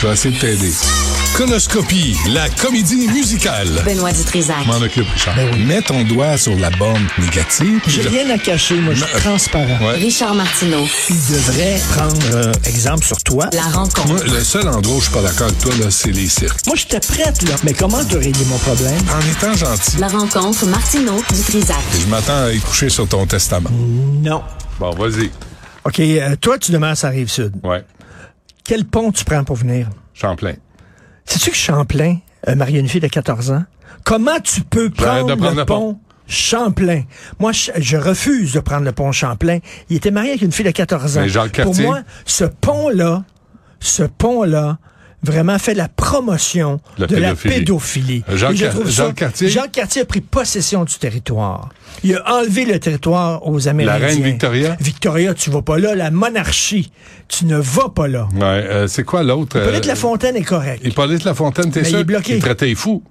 Je vais essayer de t'aider. Conoscopie, la comédie musicale. Benoît Dutrisac. M'en occupe, Richard. Mets ton doigt sur la borne négative. J'ai rien à cacher, moi, je suis transparent. Ouais. Richard Martineau. Il devrait prendre euh, exemple sur toi. La rencontre. Moi, le seul endroit où je suis pas d'accord avec toi, là, c'est les cirques. Moi, j'étais prête, là. Mais comment tu régler mon problème? En étant gentil. La rencontre Martineau Dutrisac. Je m'attends à y coucher sur ton testament. Non. Bon, vas-y. OK, euh, toi, tu demeures à Rive-Sud. Ouais. Quel pont tu prends pour venir? Champlain. Sais-tu que Champlain a marié une fille de 14 ans? Comment tu peux prendre, le le pont, pont. Champlain? Moi, je, je refuse de prendre le pont Champlain. Il était marié avec une fille de 14 ans. Pour moi, ce pont-là, ce pont-là, vraiment fait la promotion La de la pédophilie. Euh, Et je trouve Jacques Cartier? Cartier a pris possession du territoire. Il a enlevé le territoire aux Amérindiens. reine Victoria? Victoria, tu vas pas là. La monarchie, tu ne vas pas là. Ouais. euh, c'est quoi l'autre? Hippolyte euh, Lafontaine est correct. Hippolyte Lafontaine, t'es Mais il sûr? est bloqué. Il traitait fous.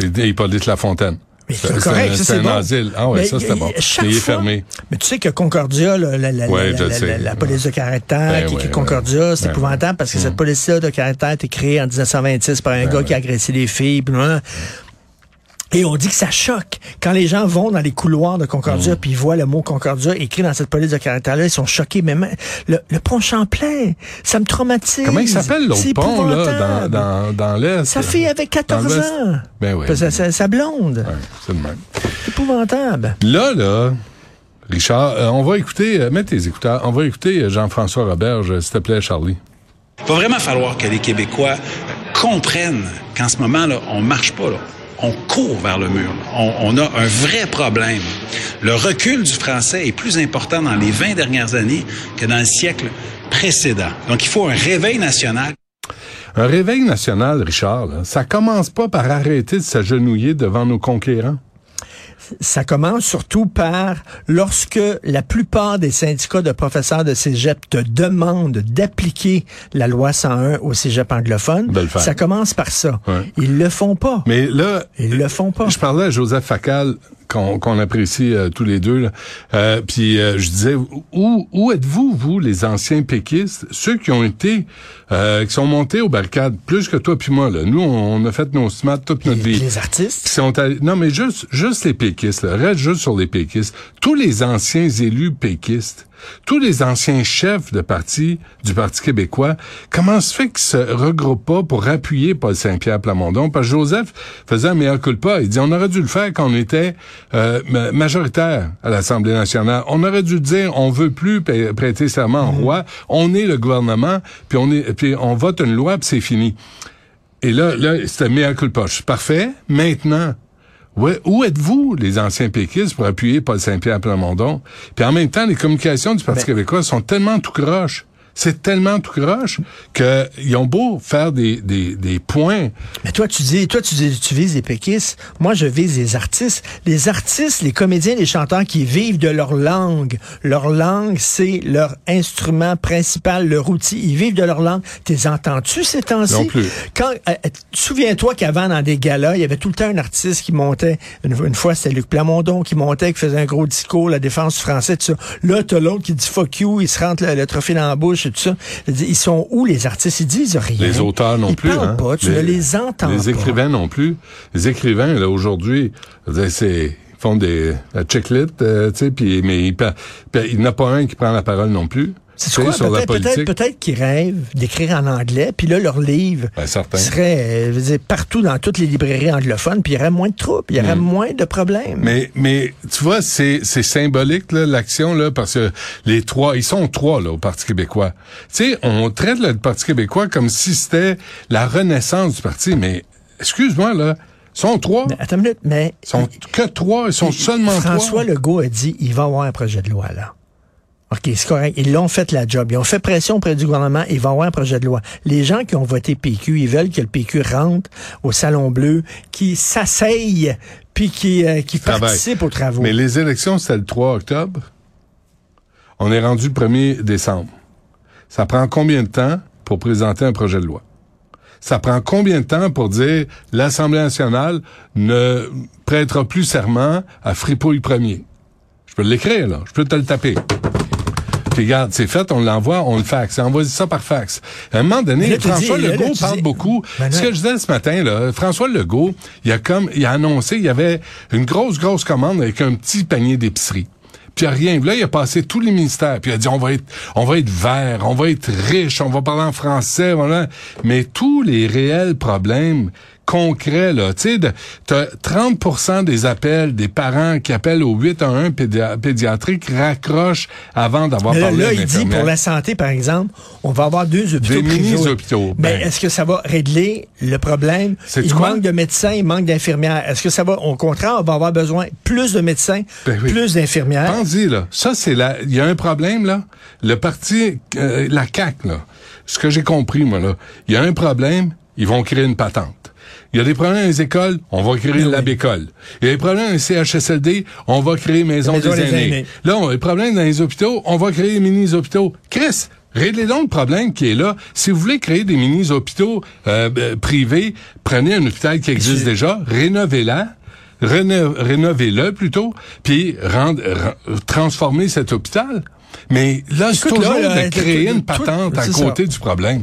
Hippolyte Lafontaine. Mais c'est correct, ça, c'est bon. asile. Ah ouais, ça c'était il- bon. chaque Mais il est fois- fermé. Mais tu sais que Concordia, là, la, la, Ouais, la, la, la- police de caractère, Ben qui, ouais, Concordia, c'est épouvantable parce que cette police-là de caractère a été créée en 1926 par un gars qui a agressé des filles. puis. Et on dit que ça choque. Quand les gens vont dans les couloirs de. Concordia puis ils voient le mot Concordia écrit dans cette police de caractère-là, ils sont choqués. Mais même le, le pont Champlain, ça me traumatise. Comment il s'appelle l'autre C'est pont, là, dans, dans, dans l'Est? Sa fille avait 14 Dans l'Est? ans. Ben oui. Sa, sa blonde. Ouais, c'est le même. C'est épouvantable. Là, là, Richard, euh, on va écouter, euh, mets tes écouteurs, on va écouter euh, Jean-François Roberge, s'il te plaît, Charlie. Il va vraiment falloir que les Québécois comprennent qu'en ce moment, là, on marche pas, là. On court vers le mur. on a un vrai problème. Le recul du français est plus important dans les 20 dernières années que dans le siècle précédent. Donc, il faut un réveil national. Un réveil national, Richard, là, ça commence pas par arrêter de s'agenouiller devant nos conquérants. Ça commence surtout par lorsque la plupart des syndicats de professeurs de cégep te demandent d'appliquer la loi 101 au cégep anglophone. De le faire. Ça commence par ça. Ouais. Ils le font pas. Mais là, Ils le font pas. Je parlais à Joseph Facal, qu'on apprécie euh, tous les deux. Euh, puis euh, je disais, où, où êtes-vous, vous, les anciens péquistes, ceux qui ont été, euh, qui sont montés aux barricades, plus que toi puis moi, là. Nous, on, on a fait nos smats toute notre Puis vie. les artistes? qui sont allés- non mais juste juste les péquistes là. reste juste sur les péquistes tous les anciens élus péquistes tous les anciens chefs de parti du Parti québécois comment se fait qu'ils se regroupent pas pour appuyer Paul Saint-Pierre Plamondon? Parce que Joseph faisait un meilleur culpa il dit on aurait dû le faire quand on était euh, ma- majoritaire à l'Assemblée nationale on aurait dû dire on veut plus prêter serment au roi on est le gouvernement puis on est on vote une loi puis c'est fini et là, là, c'était meilleur culpa. Parfait. Maintenant, ouais, où êtes-vous, les anciens péquistes, pour appuyer Paul Saint-Pierre Plamondon? Puis en même temps, les communications du Parti Ben- québécois sont tellement tout croche. C'est tellement tout croche que ils ont beau faire des, des, des points. Mais toi, tu dis, toi, tu dis, tu vises les péquistes. Moi, je vise les artistes. Les artistes, les comédiens, les chanteurs qui vivent de leur langue. Leur langue, c'est leur instrument principal, leur outil. Ils vivent de leur langue. T'es entends-tu ces temps-ci? Non plus. Quand, euh, euh, souviens-toi qu'avant, dans des galas, il y avait tout le temps un artiste qui montait. Une, une fois, c'était Luc Plamondon qui montait, qui faisait un gros discours, la défense du français, tout ça. Là, t'as l'autre qui dit fuck you, il se rentre le, le trophée dans la bouche et tout ça. Je dis, Ils sont où, les artistes? Ils disent rien. Les auteurs non ils plus. Parlent hein. pas, tu ne les entends Les pas. écrivains non plus. Les écrivains, là, aujourd'hui, c'est ils font des la checklit, euh, tu sais, mais il n'y en a pas un qui prend la parole non plus. Quoi? sur la Peut-être peut qu'ils rêvent d'écrire en anglais, puis là, leur livre Ben, serait euh, je veux dire, partout dans toutes les librairies anglophones, puis il y aurait moins de troupes, il y aurait moins de problèmes. Hmm. Mais, mais tu vois, c'est, symbolique, là, l'action, là, parce que les trois, ils sont trois, là, au Parti québécois. Tu sais, on traite le Parti québécois comme si c'était la renaissance du parti, mais excuse-moi, là, ils sont trois? Mais attends une minute, mais... Sont que trois, ils sont seulement François trois. Legault a dit, il va avoir un projet de loi, là. OK, c'est correct. Ils l'ont fait la job. Ils ont fait pression auprès du gouvernement. Il va y avoir un projet de loi. Les gens qui ont voté PQ, ils veulent que le PQ rentre au Salon Bleu, qui s'asseyent, puis qui, euh, qui Travail. participent aux travaux. Mais les élections, c'était le 3 octobre. On est rendu le 1er décembre. Ça prend combien de temps pour présenter un projet de loi? Ça prend combien de temps pour dire l'Assemblée nationale ne prêtera plus serment à Fripouille premier? Je peux l'écrire, là. Je peux te le taper. Puis regarde, c'est fait, on l'envoie, on le faxe. Envoie ça par fax. À un moment donné, là, François dis- Legault là, parle dis- beaucoup. Ben Ce que je disais ce matin, là, François Legault, il a comme, il a annoncé, il y avait une grosse, grosse commande avec un petit panier d'épicerie. Puis il a rien. Là, il a passé tous les ministères. Puis il a dit, on va être, on va être vert, on va être riche, on va parler en français, voilà. Mais tous les réels problèmes concrets, là, tu sais, de- t'as 30% des appels des parents qui appellent au 811 pédia- pédiatrique raccrochent avant d'avoir là, parlé là, il dit pour la santé, par exemple, on va avoir deux hôpitaux Des privés. mini-hôpitaux, Mais ben. est-ce que ça va régler le problème? Il manque de médecins, il manque d'infirmières. Est-ce que ça va, au contraire, on va avoir besoin plus de médecins, Ben oui. plus d'infirmières? Là. Ça, c'est la. Il y a un problème, là. Le parti, euh, la CAQ, là. Ce que j'ai compris, moi, là. Il y a un problème, ils vont créer une patente. Il y a des problèmes dans les écoles, on va créer oui. la bécole. Il y a des problèmes dans les CHSLD, on va créer Maison, Maison des, des aînés. aînés. Là, on a des problèmes dans les hôpitaux, on va créer des mini-hôpitaux. Chris, réglez donc le problème qui est là. Si vous voulez créer des mini-hôpitaux euh, euh, privés, prenez un hôpital qui existe déjà, rénovez-la, réno- rénovez-le plutôt, puis transformer cet hôpital. Mais là, c'est toujours là, de créer une patente à côté du problème.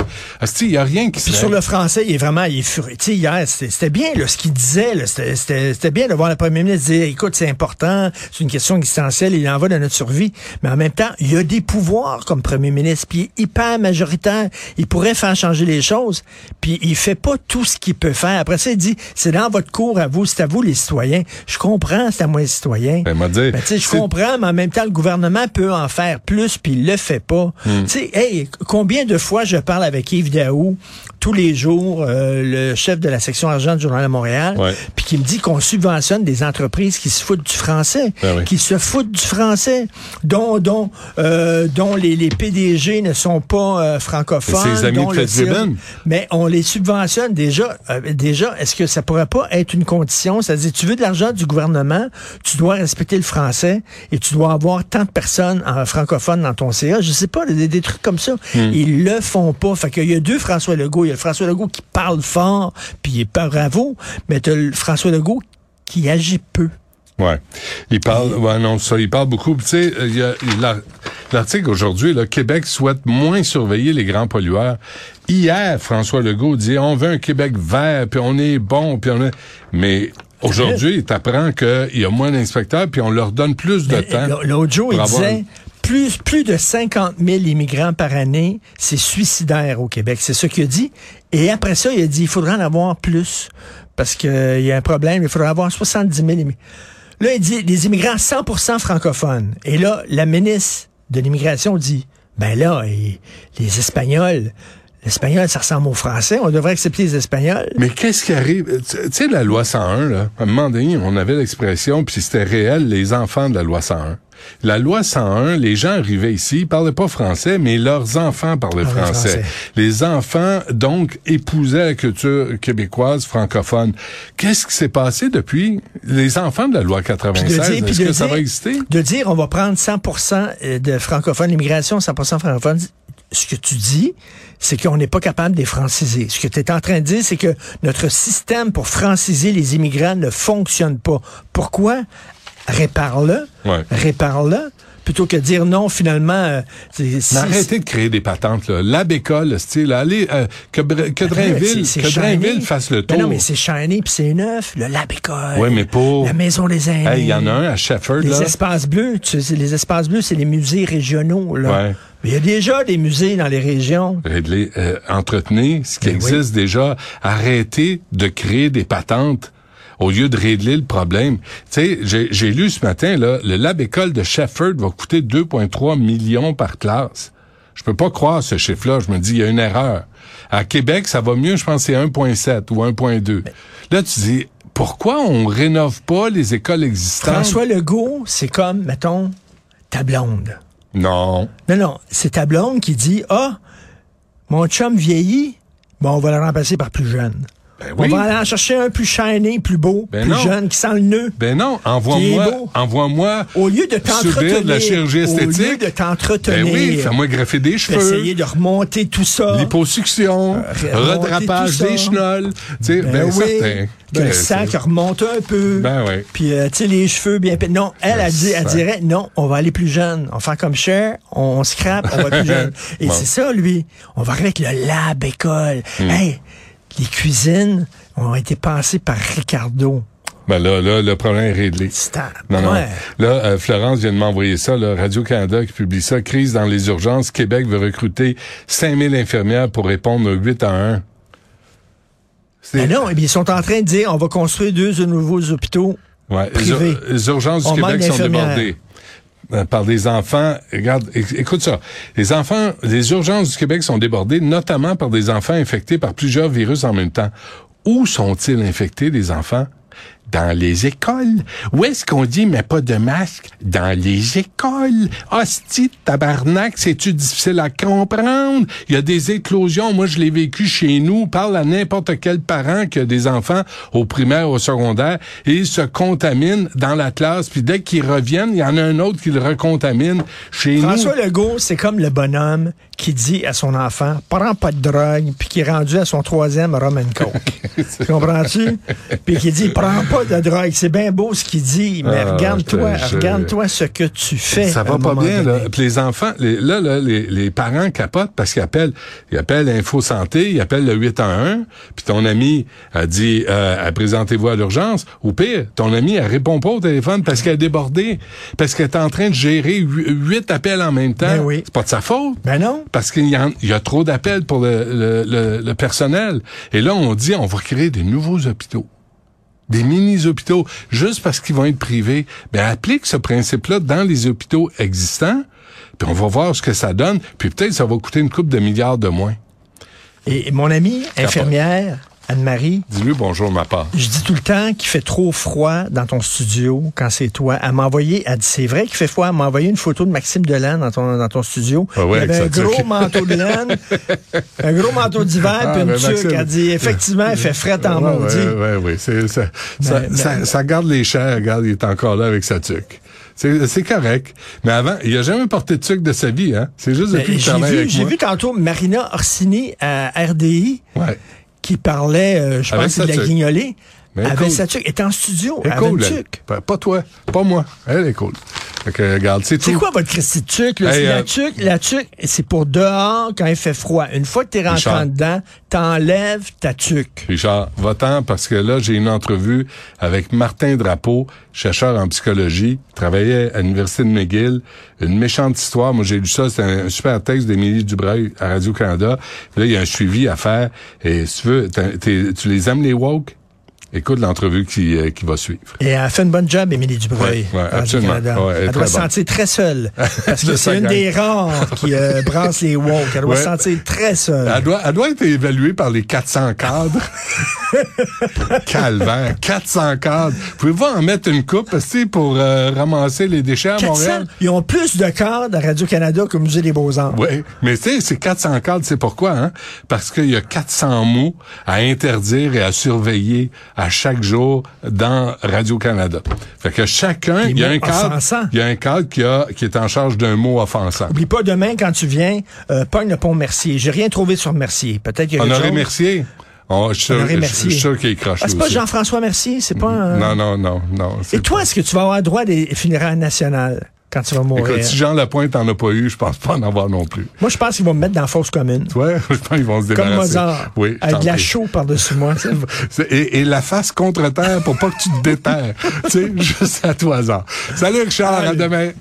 Il y a rien qui se Puis sur le français, il est vraiment, il est furieux. Tu sais, hier, c'était bien, là, ce qu'il disait, c'était- bien de voir le premier ministre dire, écoute, c'est important, c'est une question existentielle, il en va de notre survie. Mais en même temps, il a des pouvoirs comme premier ministre, puis il est hyper majoritaire. Il pourrait faire changer les choses, puis il fait pas tout ce qu'il peut faire. Après ça, il dit, c'est dans votre cours à vous, c'est à vous les citoyens. Je comprends, c'est à moi les citoyens. Ben, Ben, tu sais, je comprends, mais en même temps, le gouvernement peut en faire plus, puis il le fait pas. Hmm. Tu sais, hey, combien de fois je parle avec Yves Daou tous les jours, euh, le chef de la section argent du Journal de Montréal, Ouais. puis qui me dit qu'on subventionne des entreprises qui se foutent du français, Ben oui. qui se foutent du français, dont dont euh, dont les, les PDG ne sont pas euh, francophones, ses amis dont de le mais on les subventionne déjà. euh, déjà, est-ce que ça pourrait pas être une condition? C'est-à-dire, tu veux de l'argent du gouvernement, tu dois respecter le français et tu dois avoir tant de personnes en francophones dans ton CA. Je sais pas, des, des trucs comme ça. Hmm. Ils le font pas. Fait qu'il y a deux François Legault. Il y a le François Legault qui parle fort, puis il est pas bravo, mais tu le François Legault qui agit peu. Ouais. Il parle, ouais, non, ça, il parle beaucoup. Tu sais, il y a la- l'article aujourd'hui, le Québec souhaite moins surveiller les grands pollueurs. Hier, François Legault dit, on veut un Québec vert, puis on est bon, puis on est... Mais aujourd'hui, tu apprends qu'il y a moins d'inspecteurs, puis on leur donne plus de Mais, temps. L'autre jour, il disait plus, plus de 50 000 immigrants par année, c'est suicidaire au Québec. C'est ce qu'il a dit. Et après ça, il a dit il faudra en avoir plus parce qu'il y a un problème. Il faudra avoir 70 000 immigrants. Là, il dit les immigrants 100% francophones. Et là, la ministre de l'immigration dit ben là, les Espagnols, l'espagnol, ça ressemble aux Français. On devrait accepter les Espagnols. Mais qu'est-ce qui arrive? Tu sais, la loi 101, là, à un moment donné, on avait l'expression, puis c'était réel, les enfants de la loi 101. La loi 101, les gens arrivaient ici, ils parlaient pas français, mais leurs enfants parlaient français. français. Les enfants, donc, épousaient la culture québécoise francophone. Qu'est-ce qui s'est passé depuis? Les enfants de la loi Puis de 96? dire- puis Est-ce que ça dire- va exister? De dire on va prendre 100% de francophones, l'immigration 100 francophones, ce que tu dis, c'est qu'on n'est pas capable de les franciser. Ce que tu es en train de dire, c'est que notre système pour franciser les immigrants ne fonctionne pas. Pourquoi? Répare-le. Ouais. Répare-le. Plutôt que de dire non, finalement. euh, c'est- Mais arrêtez de créer des patentes, là. La bécole, style, allez, euh, que, que Drainville, C'est- que Drainville fasse le Mais tour. non, mais c'est shiny puis c'est neuf. Le Lab École. Ouais, mais pour- La Maison des aînés. Hey, il y en a un à Shefford, Les là. espaces bleus, tu sais, les espaces bleus, c'est les musées régionaux. Là. Ouais. Mais il y a déjà des musées dans les régions. Régler, euh, entretenir ce qui Ben existe déjà. Arrêter de créer des patentes au lieu de régler le problème. Tu sais, j'ai j'ai lu ce matin, là, le lab école de Shefford va coûter 2,3 millions par classe. Je peux pas croire ce chiffre-là. Je me dis, il y a une erreur. À Québec, ça va mieux, je pense que c'est 1,7 ou 1,2. Là, tu dis, pourquoi on rénove pas les écoles existantes? François Legault, c'est comme, mettons, ta blonde. Non. Non, non, c'est ta blonde qui dit, ah, mon chum vieillit, bon, on va le remplacer par plus jeune. Ben On oui. va aller en chercher un plus shiny, plus beau, Ben plus non. jeune, qui sent le nœud. Ben non, envoie-moi, envoie-moi. Au lieu de t'entretenir, de la chirurgie au lieu esthétique. de t'entretenir, Ben oui, fais-moi greffer des cheveux. essayer de remonter tout ça. Liposuction, remonter redrapage des chenolles. Ben, ben, oui, certain. que le Ben, sang qui remonte un peu. Ben oui. Puis, euh, tu sais, les cheveux bien... Non, elle, elle, dit, elle dirait, non, on va aller plus jeune. On va faire comme Cher, on, on scrape, on va plus jeune. Et Bon. c'est ça, lui. On va arriver avec le lab école. Hmm. Hey, les cuisines ont été pensées par Ricardo. Ben là, là, le problème est réglé. Non, non. ouais. Là, euh, Florence vient de m'envoyer ça, Radio-Canada qui publie ça. Crise dans les urgences. Québec veut recruter 5000 infirmières pour répondre au 8 à 1. C'est- Ben non, eh bien, ils sont en train de dire, on va construire deux nouveaux hôpitaux. Ouais, les, privé. ur- les urgences du Québec sont d'infirmières. Euh, par des enfants. Regarde, éc- écoute ça. Les enfants, les urgences du Québec sont débordées, notamment par des enfants infectés par plusieurs virus en même temps. Où sont-ils infectés, les enfants? Dans les écoles. Où est-ce qu'on dit, mais pas de masque? Dans les écoles. Hostie, tabarnak, c'est-tu difficile à comprendre? Il y a des éclosions. Moi, je l'ai vécu chez nous. Parle à n'importe quel parent qui a des enfants au primaire, au secondaire, et ils se contaminent dans la classe. Puis dès qu'ils reviennent, il y en a un autre qui le recontamine chez François nous. Legault, c'est comme le bonhomme qui dit à son enfant, prends pas de drogue, puis qui est rendu à son troisième rum and coke. tu comprends-tu? Puis qui dit, prends pas de drogue. C'est bien beau ce qu'il dit, mais Ah, regarde-toi, je- regarde-toi ce que tu fais. Ça va pas bien, donné. là. Puis les enfants, les- là, là, les, les parents capotent parce qu'ils appellent, ils appellent Info Santé, ils appellent le 811, puis ton ami a dit, euh, présentez-vous à l'urgence. Ou pire, ton ami, elle répond pas au téléphone parce qu'elle est débordée, parce qu'elle est en train de gérer hu- huit appels en même temps. Ben oui. C'est pas de sa faute. Ben non. Parce qu'il y a trop d'appels pour le, le- le- le personnel. Et là, on dit, on va créer des nouveaux hôpitaux. Des mini-hôpitaux, juste parce qu'ils vont être privés. Ben, applique ce principe-là dans les hôpitaux existants, puis on va voir ce que ça donne, puis peut-être ça va coûter une coupe de milliards de moins. Et mon amie infirmière, Anne-Marie, Dis-lui bonjour ma part. je dis tout le temps qu'il fait trop froid dans ton studio quand c'est toi. Elle m'a envoyé, elle dit c'est vrai qu'il fait froid, elle m'a envoyé une photo de Maxime Delan dans ton, dans ton studio. Ah ouais, Il avait un gros tuque. manteau de laine, un gros manteau d'hiver, Ah, puis une ben, tuque. Maxime. Elle dit effectivement, il fait frais en Ouais, maudit. ouais, ouais, c'est, ça, ça, Ben, ça, ben- ça garde les chairs, regarde, il est encore là avec sa tuque. C'est, correct. Mais avant, il a jamais porté de de sa vie, hein? C'est juste Mais depuis J'ai vu, avec j'ai vu tantôt Marina Orsini à RDI Ouais. Qui parlait, euh, je Avec pense, de la guignolée. Mais avec sa tuque. Elle est en studio. Elle est cool, elle. Pas, toi, pas moi. Elle est cool. Fait que, regarde, c'est tout. C'est quoi votre Christy tuque? là? Hey, la euh, tuque, la tuque, c'est pour dehors quand il fait froid. Une fois que t'es rentré en dedans, t'enlèves ta tuque. Richard, va-t'en parce que là, j'ai une entrevue avec Martin Drapeau, chercheur en psychologie, travaillait à l'Université de McGill. Une méchante histoire. Moi, j'ai lu ça. C'est un, super texte d'Émilie Dubreuil à Radio-Canada. Là, il y a un suivi à faire. Et si tu veux, tu les aimes, les woke? Écoute l'entrevue qui, euh, qui va suivre. Et elle a fait une bonne job, Émilie Dubreuil. Ouais, ouais, absolument. Radio-Canada. Ouais, elle doit se sentir très seule. Parce que c'est une des rares qui euh, brasse les woke. Elle doit se sentir très seule. Elle doit, elle doit être évaluée par les 400 cadres. Calvaire, 400 cadres. Pouvez-vous en mettre une coupe, pour euh, ramasser les déchets à 400, Montréal? ils ont plus de cadres à Radio-Canada qu'au Musée des Beaux-Arts. Oui, mais tu sais, c'est 400 cadres, c'est pourquoi, hein? Parce qu'il y a 400 mots à interdire et à surveiller à chaque jour dans Radio-Canada. Fait que chacun, il y a un cadre, il y a un cadre qui a, qui est en charge d'un mot offensant. Oublie pas, demain, quand tu viens, euh, pogne le pont Mercier. J'ai rien trouvé sur Mercier. Peut-être qu'il y a Honoré. Mercier. Oh, je suis sûr, qu'il est croché Ah, c'est pas. Jean-François Mercier, c'est pas un... Non, non, non, non. Et toi, est-ce que tu vas avoir droit des funérailles nationales? Quand tu vas mourir? Écoute, si Jean Lapointe en a pas eu, je pense pas en avoir non plus. Moi, je pense qu'ils vont me mettre dans la fosse commune. Ouais, je pense qu'ils vont se Comme débarrasser. Mozart. Oui, avec de la chaux par-dessus moi. Et, et la face contre terre pour pas que tu te déterres. tu sais, juste à tout hasard. Salut Richard, à demain.